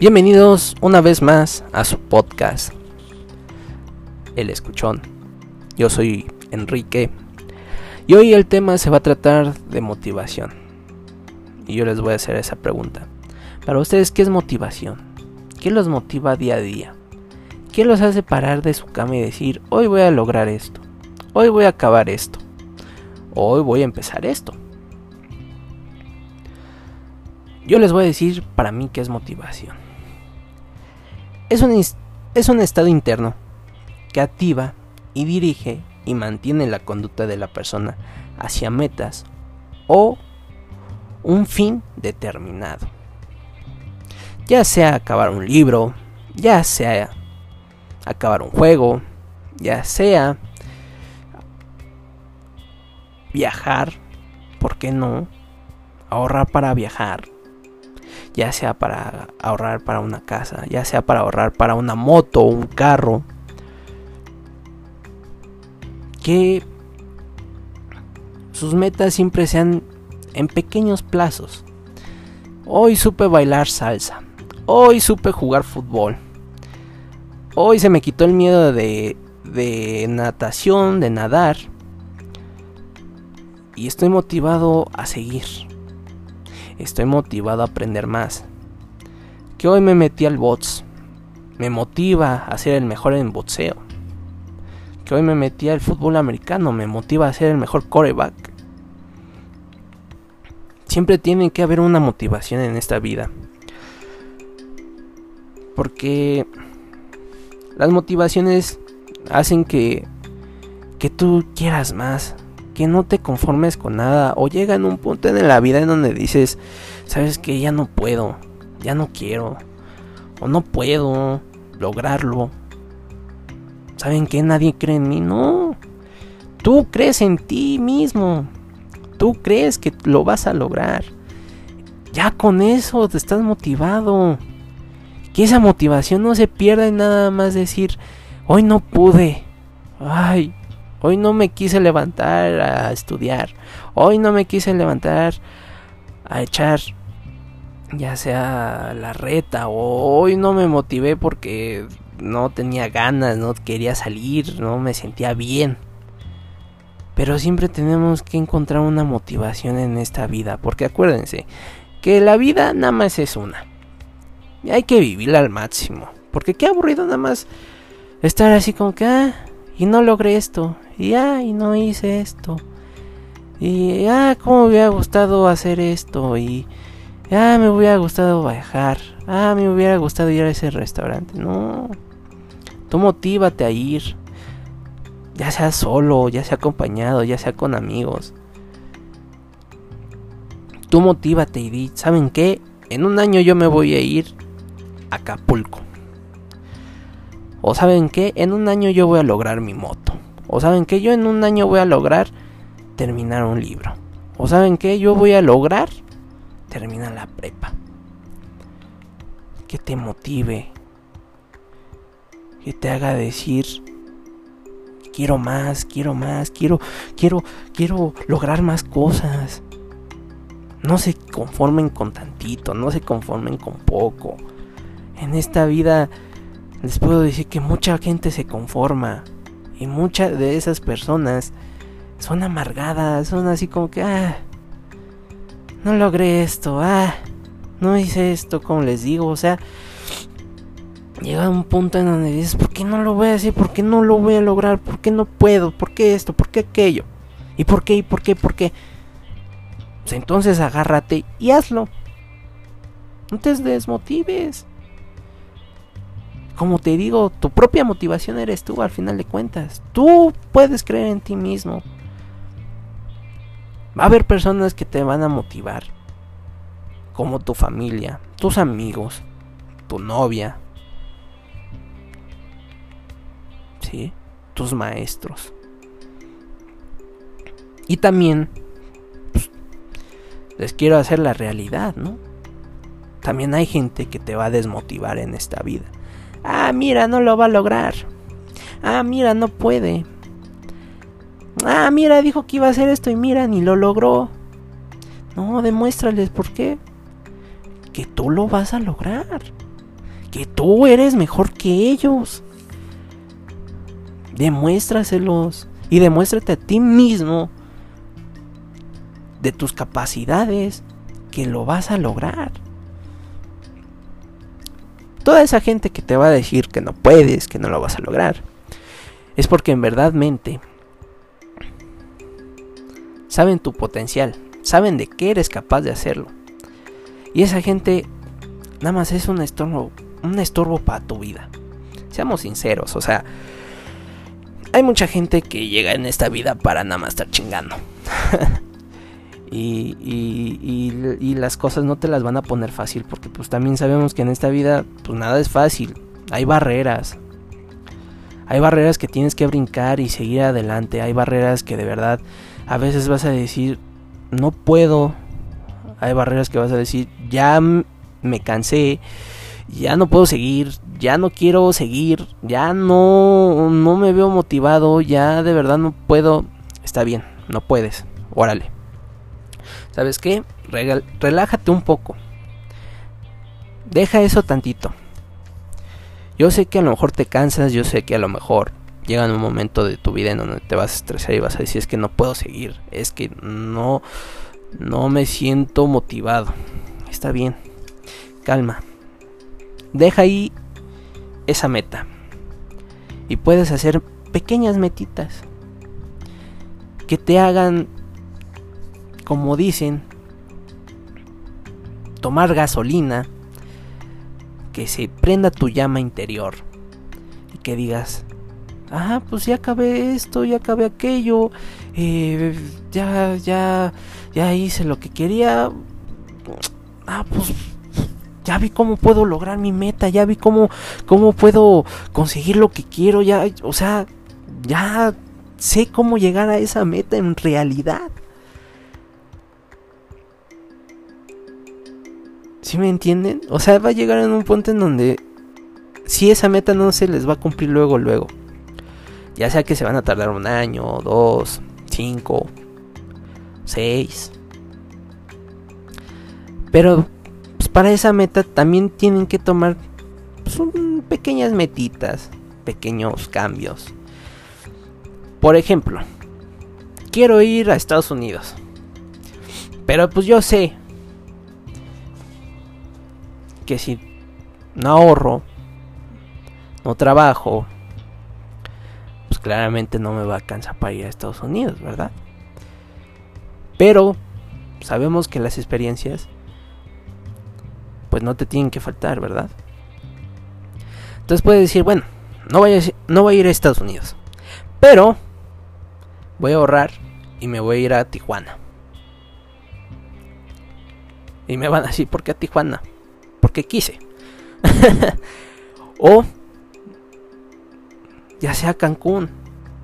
Bienvenidos una vez más a su podcast, El Escuchón. Yo soy Enrique y hoy el tema se va a tratar de motivación. Y yo les voy a hacer esa pregunta. Para ustedes, ¿qué es motivación? ¿Qué los motiva día a día? ¿Qué los hace parar de su cama y decir, hoy voy a lograr esto? Hoy voy a acabar esto. Hoy voy a empezar esto. Yo les voy a decir para mí qué es motivación es un, es un estado interno que activa y dirige y mantiene la conducta de la persona hacia metas o un fin determinado. Ya sea acabar un libro, ya sea acabar un juego, ya sea viajar, ¿por qué no? Ahorrar para viajar, ya sea para ahorrar para una casa, ya sea para ahorrar para una moto o un carro. Que sus metas siempre sean en pequeños plazos. Hoy supe bailar salsa. Hoy supe jugar fútbol. Hoy se me quitó el miedo de, de natación, de nadar. Y estoy motivado a seguir estoy motivado a aprender más. Que hoy me metí al bots. Me motiva a ser el mejor en boxeo. Que hoy me metí al fútbol americano. Me motiva a ser el mejor coreback. Siempre tiene que haber una motivación en esta vida. Porque las motivaciones hacen que, que tú quieras más, que no te conformes con nada o llega en un punto en la vida en donde dices, sabes que ya no puedo, ya no quiero o no puedo lograrlo. ¿Saben que nadie cree en mí? No. Tú crees en ti mismo. Tú crees que lo vas a lograr. Ya con eso te estás motivado. Que esa motivación no se pierda en nada más decir, hoy no pude. Ay, Hoy no me quise levantar a estudiar. Hoy no me quise levantar a echar ya sea la reta o hoy no me motivé porque no tenía ganas, no quería salir, no me sentía bien. Pero siempre tenemos que encontrar una motivación en esta vida, porque acuérdense que la vida nada más es una. Y hay que vivirla al máximo, porque qué aburrido nada más estar así como que ah, y no logré esto, y ay, no hice esto, y ah, cómo me hubiera gustado hacer esto, y ah, me hubiera gustado viajar, ah, me hubiera gustado ir a ese restaurante. No, tú motívate a ir, ya sea solo, ya sea acompañado, ya sea con amigos. Tú motívate y di, ¿saben qué? En un año yo me voy a ir a Acapulco. O saben que en un año yo voy a lograr mi moto. O saben que yo en un año voy a lograr terminar un libro. O saben que yo voy a lograr terminar la prepa. Que te motive. Que te haga decir quiero más, quiero más, quiero quiero quiero lograr más cosas. No se conformen con tantito, no se conformen con poco. En esta vida les puedo decir que mucha gente se conforma y muchas de esas personas son amargadas, son así como que, ah, no logré esto, ah, no hice esto, como les digo, o sea, llega un punto en donde dices, ¿por qué no lo voy a hacer? ¿Por qué no lo voy a lograr? ¿Por qué no puedo? ¿Por qué esto? ¿Por qué aquello? ¿Y por qué? ¿Y por qué? ¿Por qué? Pues entonces agárrate y hazlo. No te desmotives como te digo, tu propia motivación eres tú al final de cuentas. Tú puedes creer en ti mismo. Va a haber personas que te van a motivar. Como tu familia, tus amigos, tu novia. ¿Sí? Tus maestros. Y también pues, les quiero hacer la realidad, ¿no? También hay gente que te va a desmotivar en esta vida. Ah, mira, no lo va a lograr. Ah, mira, no puede. Ah, mira, dijo que iba a hacer esto y mira, ni lo logró. No, demuéstrales por qué. Que tú lo vas a lograr. que tú eres mejor que ellos. Demuéstraselos y demuéstrate a ti mismo de tus capacidades que lo vas a lograr. Toda esa gente que te va a decir que no puedes, que no lo vas a lograr, es porque en verdad mente saben tu potencial, saben de qué eres capaz de hacerlo. Y esa gente nada más es un estorbo, un estorbo para tu vida. Seamos sinceros, o sea, hay mucha gente que llega en esta vida para nada más estar chingando. y, y, las cosas no te las van a poner fácil porque pues también sabemos que en esta vida pues nada es fácil. Hay barreras. Hay barreras que tienes que brincar y seguir adelante. Hay barreras que de verdad a veces vas a decir no puedo. Hay barreras que vas a decir ya me cansé. Ya no puedo seguir, ya no quiero seguir, ya no, no me veo motivado, ya de verdad no puedo. Está bien, no puedes, órale ¿Sabes qué? Relájate un poco. Deja eso tantito. Yo sé que a lo mejor te cansas, yo sé que a lo mejor llega un momento de tu vida en donde te vas a estresar y vas a decir es que no puedo seguir, es que no no me siento motivado. Está bien. Calma. Deja ahí esa meta. Y puedes hacer pequeñas metitas que te hagan como dicen, tomar gasolina, que se prenda tu llama interior y que digas, ah, pues ya acabé esto, ya acabé aquello, eh, ya, ya, ya hice lo que quería, ah, pues ya vi cómo puedo lograr mi meta, ya vi cómo, cómo puedo conseguir lo que quiero, ya, o sea, ya sé cómo llegar a esa meta en realidad. ¿Sí me entienden? O sea, va a llegar en un punto en donde si esa meta no se les va a cumplir luego, luego. Ya sea que se van a tardar un año, dos, cinco, seis. Pero pues, para esa meta también tienen que tomar pues, pequeñas metitas, pequeños cambios. Por ejemplo, quiero ir a Estados Unidos. Pero pues yo sé, que si no ahorro, no trabajo, pues claramente no me va a alcanzar para ir a Estados Unidos, ¿verdad? Pero sabemos que las experiencias pues no te tienen que faltar, ¿verdad? Entonces puedes decir, bueno, no voy, a, no voy a ir a Estados Unidos, pero voy a ahorrar y me voy a ir a Tijuana. Y me van a decir, ¿por qué a Tijuana? Porque quise. o ya sea Cancún.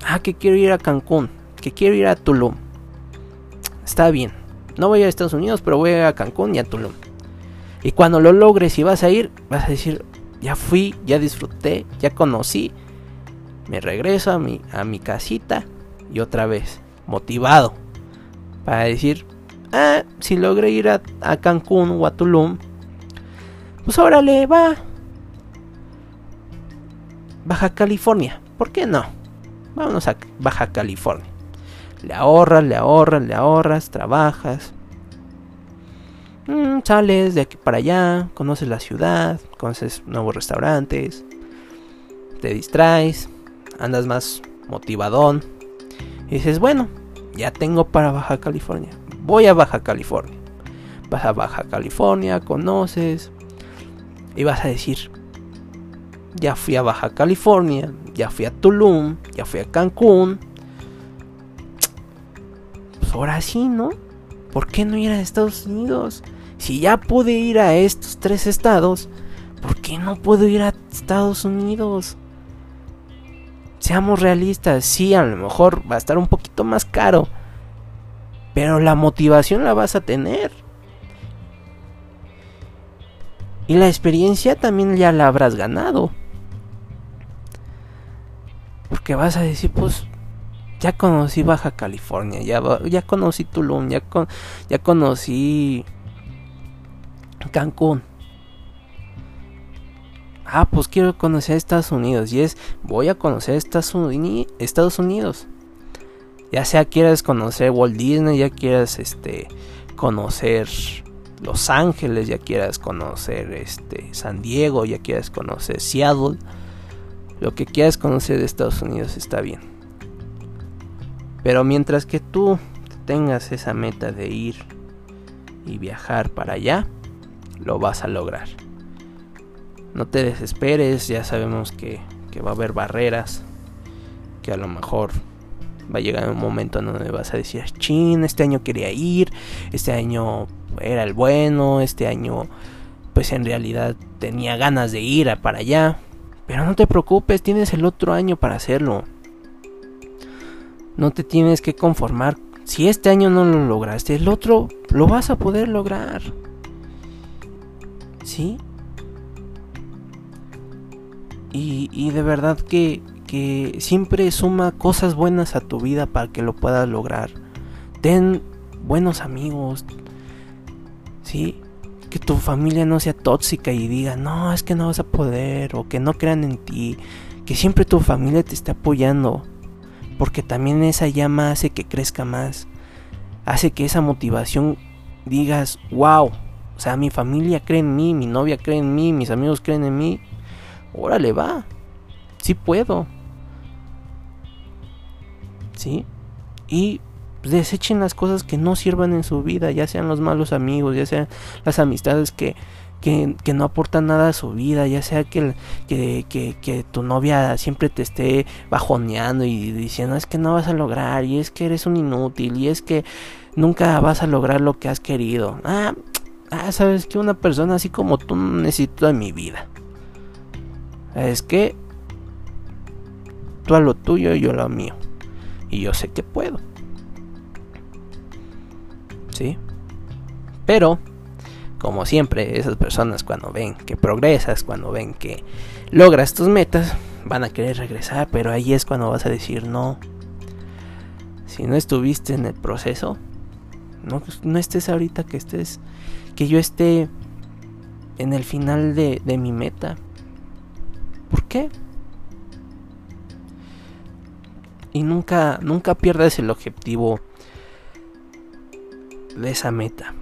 Ah, que quiero ir a Cancún. Que quiero ir a Tulum. Está bien. No voy a Estados Unidos, pero voy a Cancún y a Tulum. Y cuando lo logres y vas a ir, vas a decir, ya fui, ya disfruté, ya conocí. Me regreso a mi, a mi casita y otra vez, motivado. Para decir, ah, si logré ir a, a Cancún o a Tulum, pues órale, va. Baja California, ¿por qué no? Vámonos a Baja California. Le ahorras, le ahorras, le ahorras, trabajas. Mm, sales de aquí para allá, conoces la ciudad, conoces nuevos restaurantes, te distraes, andas más motivadón. Y dices, bueno, ya tengo para Baja California. Voy a Baja California. Vas a Baja California, conoces, y vas a decir, ya fui a Baja California, ya fui a Tulum, ya fui a Cancún. Pues ahora sí, ¿no? ¿Por qué no ir a Estados Unidos? Si ya pude ir a estos tres estados, ¿por qué no puedo ir a Estados Unidos? Seamos realistas, sí, a lo mejor va a estar un poquito más caro, pero la motivación la vas a tener. Y la experiencia también ya la habrás ganado. Porque vas a decir, pues, ya conocí Baja California, ya, ya conocí Tulum, ya, ya conocí Cancún. ah, pues quiero conocer Estados Unidos. Y es, voy a conocer Estados Unidos. Ya sea quieras conocer Walt Disney, ya quieras este, conocer Los Ángeles, ya quieras conocer este, San Diego, ya quieras conocer Seattle. Lo que quieras conocer de Estados Unidos está bien. Pero mientras que tú tengas esa meta de ir y viajar para allá, lo vas a lograr. No te desesperes, ya sabemos que, va a haber barreras, que a lo mejor va a llegar un momento en donde vas a decir, chin, este año quería ir, este año era el bueno, este año pues en realidad tenía ganas de ir para allá. Pero no te preocupes, tienes el otro año para hacerlo. No te tienes que conformar. Si este año no lo lograste, el otro lo vas a poder lograr. ¿Sí? Y, de verdad que, que siempre suma cosas buenas a tu vida para que lo puedas lograr. Ten buenos amigos. ¿Sí? Que tu familia no sea tóxica y diga, no, es que no vas a poder. O que no crean en ti. Que siempre tu familia te esté apoyando. Porque también esa llama hace que crezca más. Hace que esa motivación digas, wow. O sea, mi familia cree en mí, mi novia cree en mí, mis amigos creen en mí órale, va. Sí puedo. ¿Sí? Y desechen las cosas que no sirvan en su vida, ya sean los malos amigos, ya sean las amistades que, que, no aportan nada a su vida, ya sea que, que, que, tu novia siempre te esté bajoneando y diciendo es que no vas a lograr, y es que eres un inútil, y es que nunca vas a lograr lo que has querido. Ah, ah sabes que una persona así como tú necesito en mi vida. Es que tú a lo tuyo y yo a lo mío. Y yo sé que puedo. ¿Sí? Pero, como siempre, esas personas cuando ven que progresas, cuando ven que logras tus metas, van a querer regresar, pero ahí es cuando vas a decir no. Si no estuviste en el proceso, no, no estés ahorita que estés, que yo esté en el final de, de mi meta. ¿Por qué? Y nunca, nunca pierdas el objetivo de esa meta.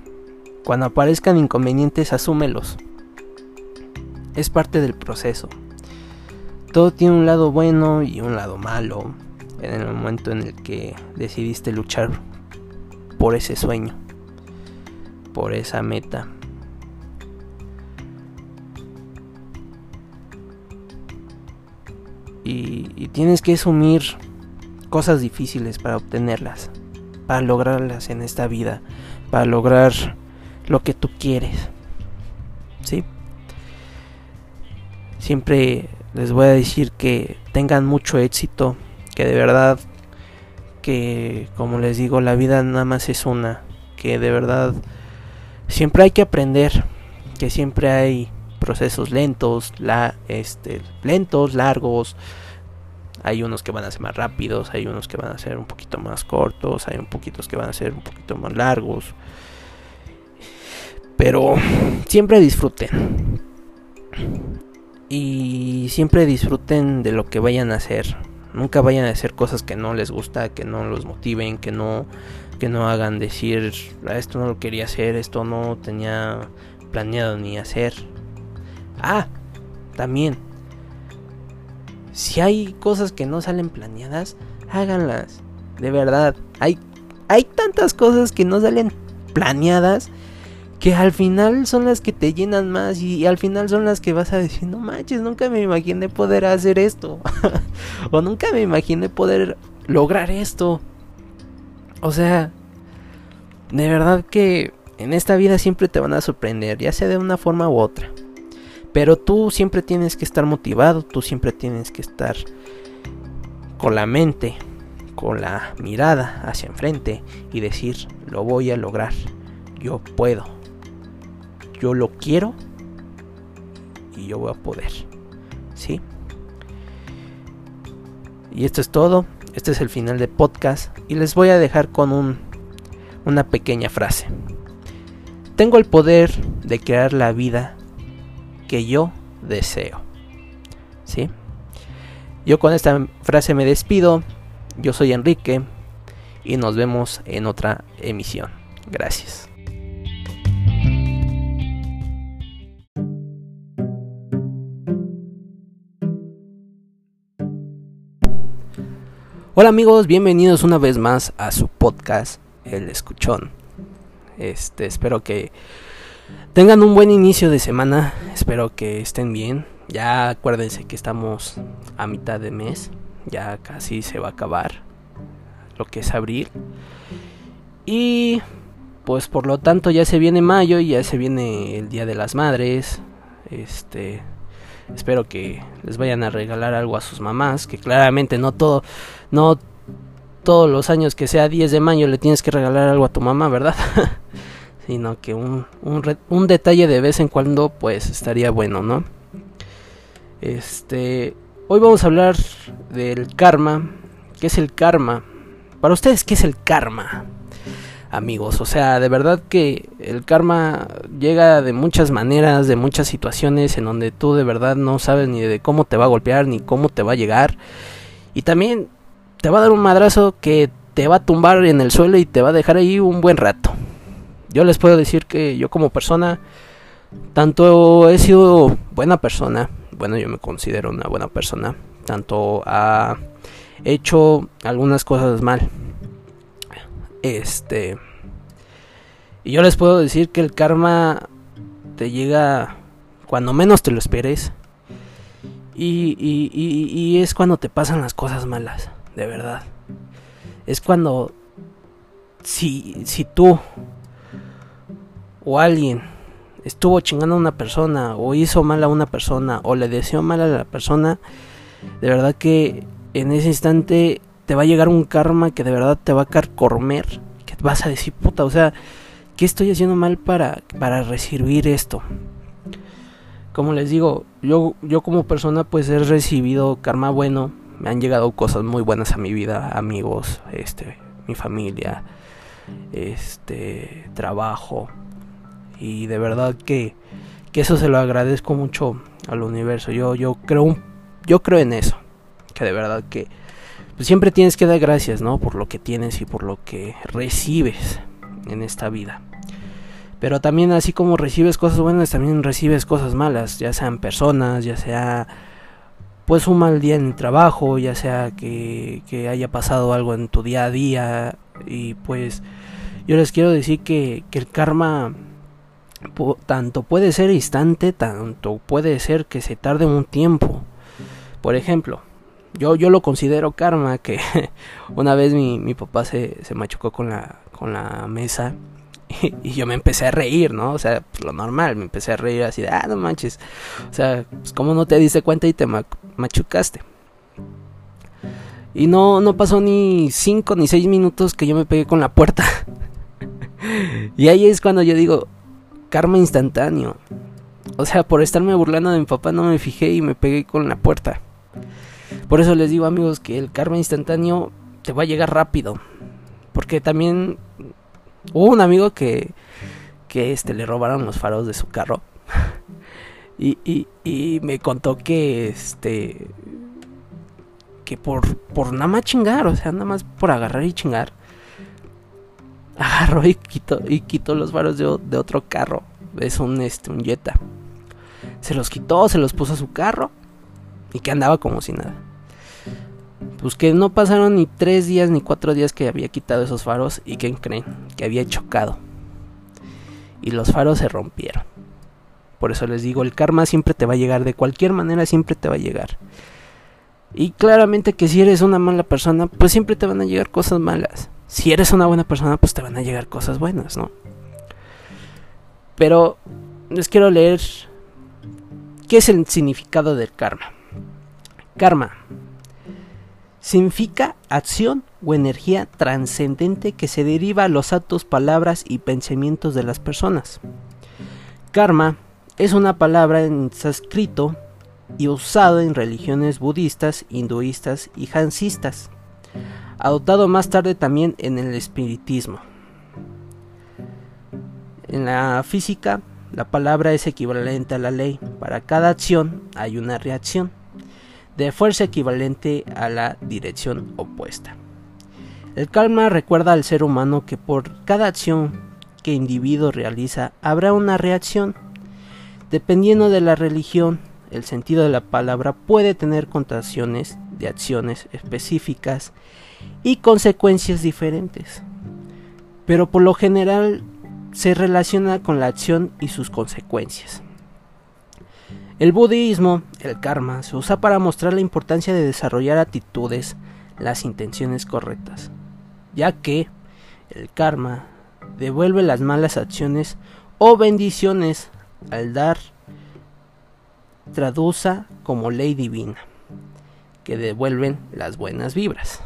Cuando aparezcan inconvenientes, asúmelos. Es parte del proceso. Todo tiene un lado bueno y un lado malo en el momento en el que decidiste luchar por ese sueño, por esa meta. y, tienes que asumir cosas difíciles para obtenerlas, para lograrlas en esta vida, para lograr lo que tú quieres. ¿Sí? Siempre les voy a decir que tengan mucho éxito, que de verdad que como les digo, la vida nada más es una, que de verdad siempre hay que aprender, que siempre hay procesos lentos, la, este, lentos, largos. Hay unos que van a ser más rápidos, hay unos que van a ser un poquito más cortos, hay un poquitos que van a ser un poquito más largos. Pero siempre disfruten. Y siempre disfruten de lo que vayan a hacer. Nunca vayan a hacer cosas que no les gusta, que no los motiven, que no que no hagan decir, ah, esto no lo quería hacer, esto no tenía planeado ni hacer. Ah, también. Si hay cosas que no salen planeadas, háganlas. De verdad. Hay, hay tantas cosas que no salen planeadas que al final son las que te llenan más y, al final son las que vas a decir, no manches, nunca me imaginé poder hacer esto. o nunca me imaginé poder lograr esto. O sea, de verdad que en esta vida siempre te van a sorprender, ya sea de una forma u otra. Pero tú siempre tienes que estar motivado, tú siempre tienes que estar con la mente, con la mirada hacia enfrente y decir, lo voy a lograr, yo puedo, yo lo quiero y yo voy a poder. ¿Sí? Y esto es todo, este es el final del podcast y les voy a dejar con un, una pequeña frase. Tengo el poder de crear la vida que yo deseo. ¿sí? Yo con esta frase me despido. Yo soy Enrique y nos vemos en otra emisión. Gracias. Hola amigos, bienvenidos una vez más a su podcast El Escuchón. Este, espero que tengan un buen inicio de semana, espero que estén bien. Ya acuérdense que estamos a mitad de mes, ya casi se va a acabar lo que es abril. Y pues por lo tanto ya se viene mayo y ya se viene el Día de las Madres. Este, espero que les vayan a regalar algo a sus mamás, que claramente no todo no todos los años que sea 10 de mayo le tienes que regalar algo a tu mamá, ¿verdad? Sino que un, un, un detalle de vez en cuando pues estaría bueno, ¿no? Este, hoy vamos a hablar del karma. ¿Qué es el karma? Para ustedes, ¿qué es el karma? Amigos, o sea, de verdad que el karma llega de muchas maneras, de muchas situaciones en donde tú de verdad no sabes ni de cómo te va a golpear, ni cómo te va a llegar. Y también te va a dar un madrazo que te va a tumbar en el suelo y te va a dejar ahí un buen rato. Yo les puedo decir que yo como persona, tanto he sido buena persona, bueno, yo me considero una buena persona, tanto ha hecho algunas cosas mal. Este. Y yo les puedo decir que el karma te llega cuando menos te lo esperes. Y, y, y, y es cuando te pasan las cosas malas, de verdad. Es cuando si, si tú o alguien estuvo chingando a una persona o hizo mal a una persona o le deseó mal a la persona, de verdad que en ese instante te va a llegar un karma que de verdad te va a carcomer, que vas a decir, puta, o sea, ¿qué estoy haciendo mal para, para recibir esto? Como les digo, yo, yo como persona pues he recibido karma bueno, me han llegado cosas muy buenas a mi vida, amigos, este, mi familia, este, trabajo, y de verdad que, que eso se lo agradezco mucho al universo. Yo, yo creo yo creo en eso. Que de verdad que pues, siempre tienes que dar gracias, ¿no? Por lo que tienes y por lo que recibes en esta vida. Pero también así como recibes cosas buenas, también recibes cosas malas, ya sean personas, ya sea pues un mal día en el trabajo, ya sea que, que haya pasado algo en tu día a día. Y pues yo les quiero decir que, que el karma tanto puede ser instante, tanto puede ser que se tarde un tiempo. Por ejemplo, yo, yo lo considero karma que una vez mi, mi papá se, se, machucó con la, con la mesa y, yo me empecé a reír, ¿no? O sea, pues, lo normal, me empecé a reír así de, ah, no manches. O sea, pues como no te diste cuenta y te machucaste. Y no, no pasó ni 5 ni 6 minutos que yo me pegué con la puerta. y ahí es cuando yo digo, karma instantáneo. O sea, por estarme burlando de mi papá no me fijé y me pegué con la puerta. Por eso les digo amigos que el karma instantáneo te va a llegar rápido. Porque también hubo un amigo que, que este, le robaron los faros de su carro. y, y, y me contó que este que por, por nada más chingar, o sea, nada más por agarrar y chingar, agarró y quitó, y quitó los faros de, otro carro. Es un, este, un Jetta. Se los quitó, se los puso a su carro y que andaba como si nada. Pues que no pasaron ni tres días ni cuatro días que había quitado esos faros y que creen que había chocado. Y los faros se rompieron. Por eso les digo, el karma siempre te va a llegar, de cualquier manera siempre te va a llegar. Y claramente que si eres una mala persona, pues siempre te van a llegar cosas malas si eres una buena persona, pues te van a llegar cosas buenas, ¿no? Pero les quiero leer qué es el significado del karma. Karma significa acción o energía trascendente que se deriva a los actos, palabras y pensamientos de las personas. Karma es una palabra en sánscrito y usado en religiones budistas, hinduistas y jansistas adoptado más tarde también en el espiritismo. En la física, la palabra es equivalente a la ley. Para cada acción hay una reacción. de fuerza equivalente a la dirección opuesta. El karma recuerda al ser humano que por cada acción que individuo realiza habrá una reacción. Dependiendo de la religión, el sentido de la palabra puede tener contaciones de acciones específicas y consecuencias diferentes. Pero por lo general se relaciona con la acción y sus consecuencias. El budismo, el karma, se usa para mostrar la importancia de desarrollar actitudes, las intenciones correctas, ya que el karma devuelve las malas acciones o bendiciones al dar traduza como ley divina, que devuelven las buenas vibras.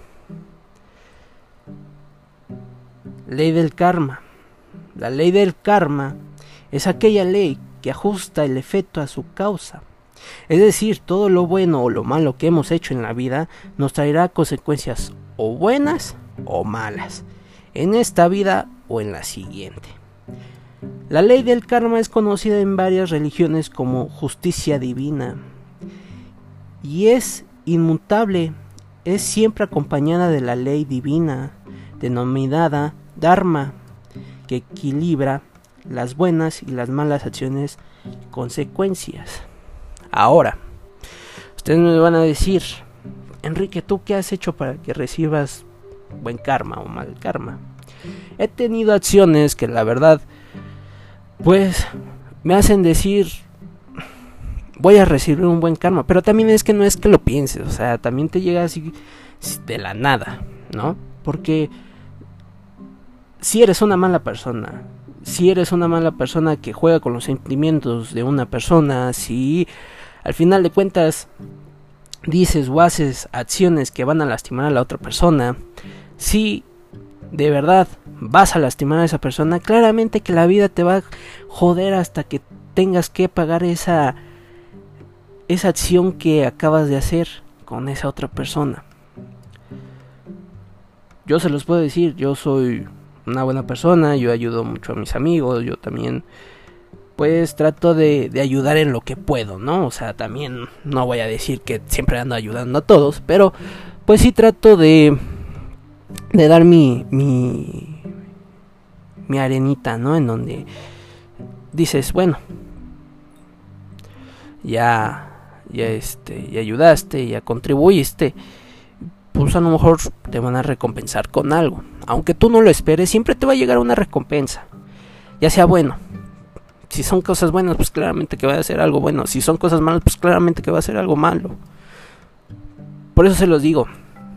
Ley del karma. La ley del karma es aquella ley que ajusta el efecto a su causa. Es decir, todo lo bueno o lo malo que hemos hecho en la vida nos traerá consecuencias o buenas o malas, en esta vida o en la siguiente. La ley del karma es conocida en varias religiones como justicia divina y es inmutable, es siempre acompañada de la ley divina denominada Dharma, que equilibra las buenas y las malas acciones consecuencias. Ahora, ustedes me van a decir, Enrique, ¿tú qué has hecho para que recibas buen karma o mal karma? He tenido acciones que la verdad, pues, me hacen decir, voy a recibir un buen karma, pero también es que no es que lo pienses, o sea, también te llega así de la nada, ¿no? Porque si eres una mala persona, si eres una mala persona que juega con los sentimientos de una persona, si al final de cuentas dices o haces acciones que van a lastimar a la otra persona, si de verdad vas a lastimar a esa persona, claramente que la vida te va a joder hasta que tengas que pagar esa esa acción que acabas de hacer con esa otra persona. Yo se los puedo decir, yo soy una buena persona, yo ayudo mucho a mis amigos, yo también pues trato de, ayudar en lo que puedo, ¿no? O sea, también no voy a decir que siempre ando ayudando a todos, pero pues sí trato de, de dar mi, mi, mi arenita, ¿no? En donde dices, bueno, ya, ya este, ya ayudaste, ya contribuiste pues a lo mejor te van a recompensar con algo. Aunque tú no lo esperes, siempre te va a llegar una recompensa. Ya sea bueno. Si son cosas buenas, pues claramente que va a ser algo bueno. Si son cosas malas, pues claramente que va a ser algo malo. Por eso se los digo.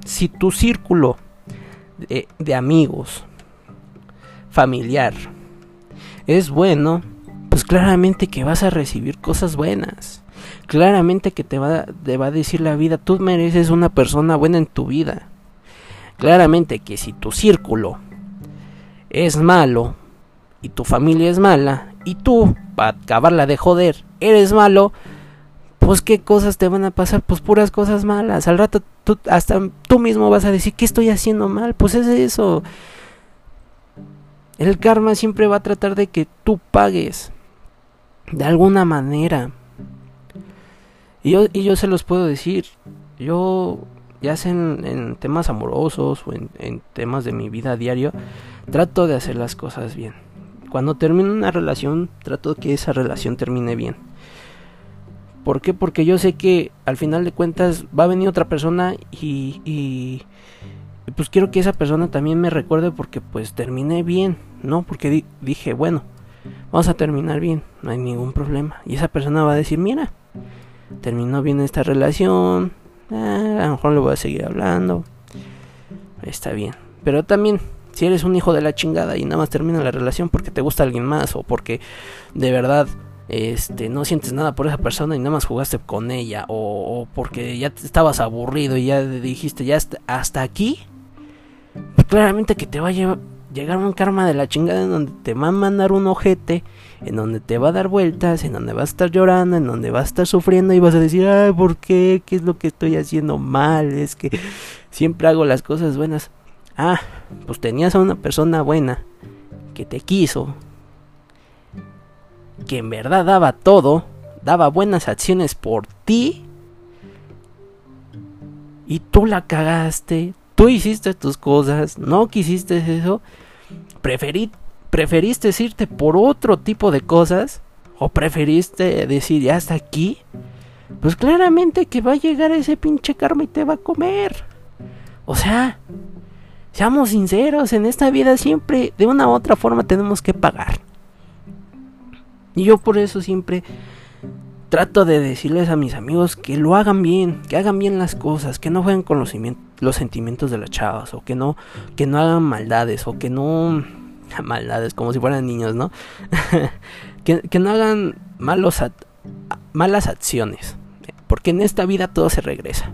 Si tu círculo de, amigos, familiar, es bueno, pues claramente que vas a recibir cosas buenas claramente que te va, te va a decir la vida, tú mereces una persona buena en tu vida. Claramente que si tu círculo es malo y tu familia es mala y tú, para acabarla de joder, eres malo, pues qué cosas te van a pasar, pues puras cosas malas. Al rato tú, hasta tú mismo vas a decir, ¿qué estoy haciendo mal? Pues es eso. El karma siempre va a tratar de que tú pagues de alguna manera. Y yo, y yo se los puedo decir, yo ya sea en, temas amorosos o en, temas de mi vida diario, trato de hacer las cosas bien. Cuando termino una relación, trato que esa relación termine bien. ¿Por qué? Porque yo sé que al final de cuentas va a venir otra persona y, y, pues quiero que esa persona también me recuerde porque pues terminé bien, ¿no? Porque dije, bueno, vamos a terminar bien, no hay ningún problema. Y esa persona va a decir, mira, terminó bien esta relación, eh, a lo mejor le voy a seguir hablando, está bien. Pero también, si eres un hijo de la chingada y nada más termina la relación porque te gusta alguien más o porque de verdad este no sientes nada por esa persona y nada más jugaste con ella o, porque ya estabas aburrido y ya dijiste ya hasta, aquí, claramente que te va a llevar llegar un karma de la chingada en donde te va a mandar un ojete, en donde te va a dar vueltas, en donde vas a estar llorando, en donde vas a estar sufriendo y vas a decir, ay, ¿por qué? ¿Qué es lo que estoy haciendo mal? Es que siempre hago las cosas buenas. Ah, pues tenías a una persona buena que te quiso, que en verdad daba todo, daba buenas acciones por ti. y tú la cagaste, tú hiciste tus cosas, no quisiste eso, preferiste irte por otro tipo de cosas o preferiste decir ya hasta aquí, pues claramente que va a llegar ese pinche karma y te va a comer. O sea, seamos sinceros, en esta vida siempre de una u otra forma tenemos que pagar. Y yo por eso siempre trato de decirles a mis amigos que lo hagan bien, que hagan bien las cosas, que no jueguen con los, sentimientos de las chavas, o que no, que no hagan maldades, o que no maldades como si fueran niños, ¿no? que, no hagan malos malas acciones, porque en esta vida todo se regresa.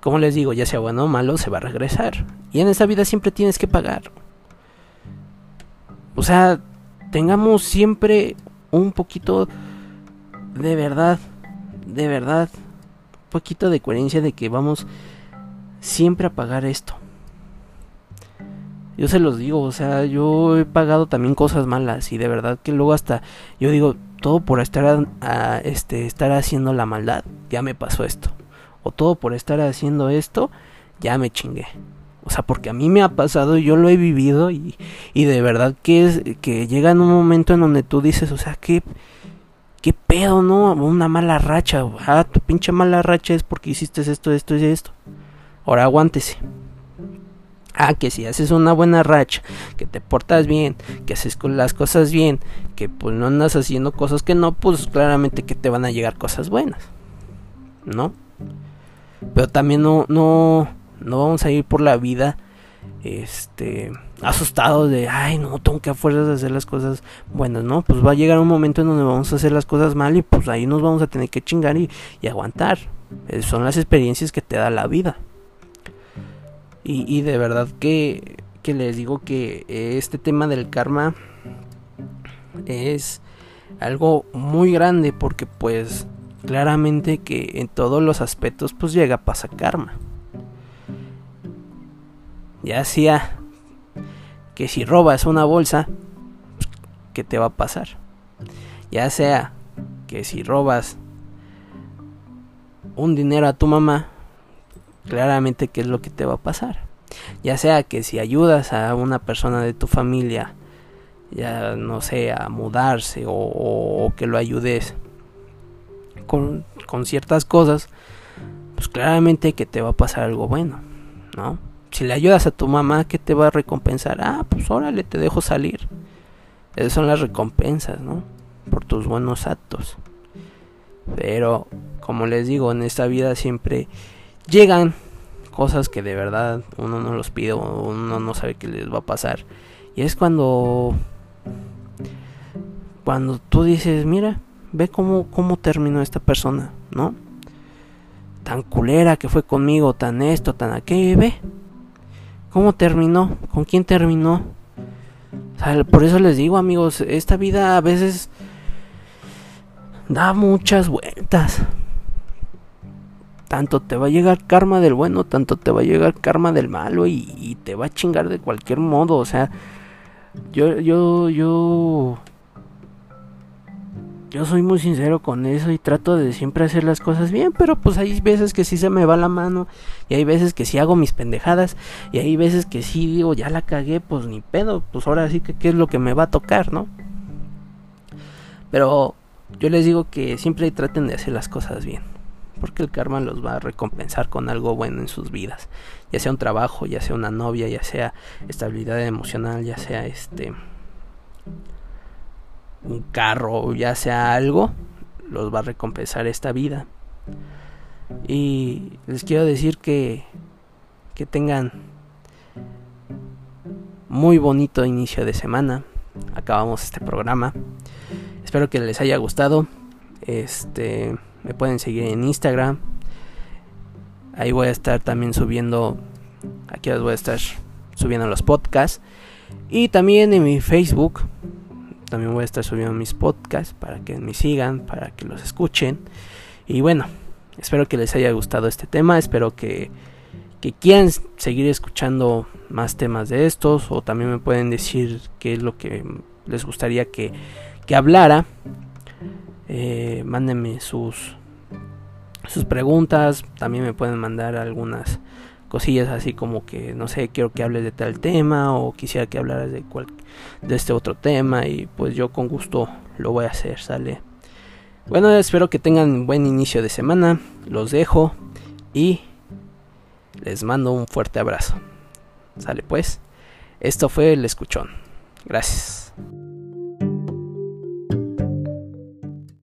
Como les digo, ya sea bueno o malo, se va a regresar. Y en esta vida siempre tienes que pagar. O sea, tengamos siempre un poquito de verdad, de verdad, un poquito de coherencia de que vamos siempre a pagar esto. Yo se los digo, o sea, yo he pagado también cosas malas y de verdad que luego hasta yo digo, todo por estar este estar haciendo la maldad, ya me pasó esto. O todo por estar haciendo esto, ya me chingué. O sea, porque a mí me ha pasado, yo lo he vivido y, y de verdad que es que llega en un momento en donde tú dices, o sea, qué qué pedo, ¿no? Una mala racha. Ah, tu pinche mala racha es porque hiciste esto, esto y esto. Ahora aguántese. Ah, que si haces una buena racha, que te portas bien, que haces las cosas bien, que pues no andas haciendo cosas que no, pues claramente que te van a llegar cosas buenas. ¿No? Pero también no, no, no vamos a ir por la vida este asustados de ay no tengo que a fuerzas hacer las cosas buenas no pues va a llegar un momento en donde vamos a hacer las cosas mal y pues ahí nos vamos a tener que chingar y, aguantar eh, son las experiencias que te da la vida y, de verdad que, que les digo que este tema del karma es algo muy grande porque pues claramente que en todos los aspectos pues llega a pasar karma. Ya sea que si robas una bolsa, ¿qué te va a pasar? Ya sea que si robas un dinero a tu mamá, claramente qué es lo que te va a pasar. Ya sea que si ayudas a una persona de tu familia, ya no sé, a mudarse o que lo ayudes con, ciertas cosas, pues claramente que te va a pasar algo bueno, ¿no? Si le ayudas a tu mamá, ¿qué te va a recompensar? Ah, pues órale, te dejo salir. Esas son las recompensas, ¿no? Por tus buenos actos. Pero, como les digo, en esta vida siempre llegan cosas que de verdad uno no los pide, uno no sabe qué les va a pasar. Y es cuando cuando tú dices, mira, ve cómo, cómo terminó esta persona, ¿no? Tan culera que fue conmigo, tan esto, tan aquello, ve. ¿Cómo terminó? ¿Con quién terminó? por eso les digo, amigos, esta vida a veces da muchas vueltas. Tanto te va a llegar karma del bueno, tanto te va a llegar karma del malo y, te va a chingar de cualquier modo. O sea, yo, yo, yo yo soy muy sincero con eso y trato de siempre hacer las cosas bien, pero pues hay veces que sí se me va la mano y hay veces que sí hago mis pendejadas y hay veces que sí digo, ya la cagué, pues ni pedo, pues ahora sí que qué es lo que me va a tocar, ¿no? Pero yo les digo que siempre traten de hacer las cosas bien, porque el karma los va a recompensar con algo bueno en sus vidas, ya sea un trabajo, ya sea una novia, ya sea estabilidad emocional, ya sea este un carro, ya sea algo, los va a recompensar esta vida. Y les quiero decir que, que tengan muy bonito inicio de semana. Acabamos este programa. Espero que les haya gustado. Este, me pueden seguir en Instagram. Ahí voy a estar también subiendo. Aquí les voy a estar subiendo los podcasts. Y también en mi Facebook también voy a estar subiendo mis podcasts para que me sigan, para que los escuchen. Y bueno, espero que les haya gustado este tema. Espero que, que quieran seguir escuchando más temas de estos. O también me pueden decir qué es lo que les gustaría que, que hablara. Eh, mándenme sus, sus preguntas, también me pueden mandar algunas cosillas así como que no sé, quiero que hables de tal tema o quisiera que hablaras de cual, de este otro tema y pues yo con gusto lo voy a hacer, sale. Bueno, espero que tengan buen inicio de semana. Los dejo y les mando un fuerte abrazo. Sale pues. Esto fue el escuchón. Gracias.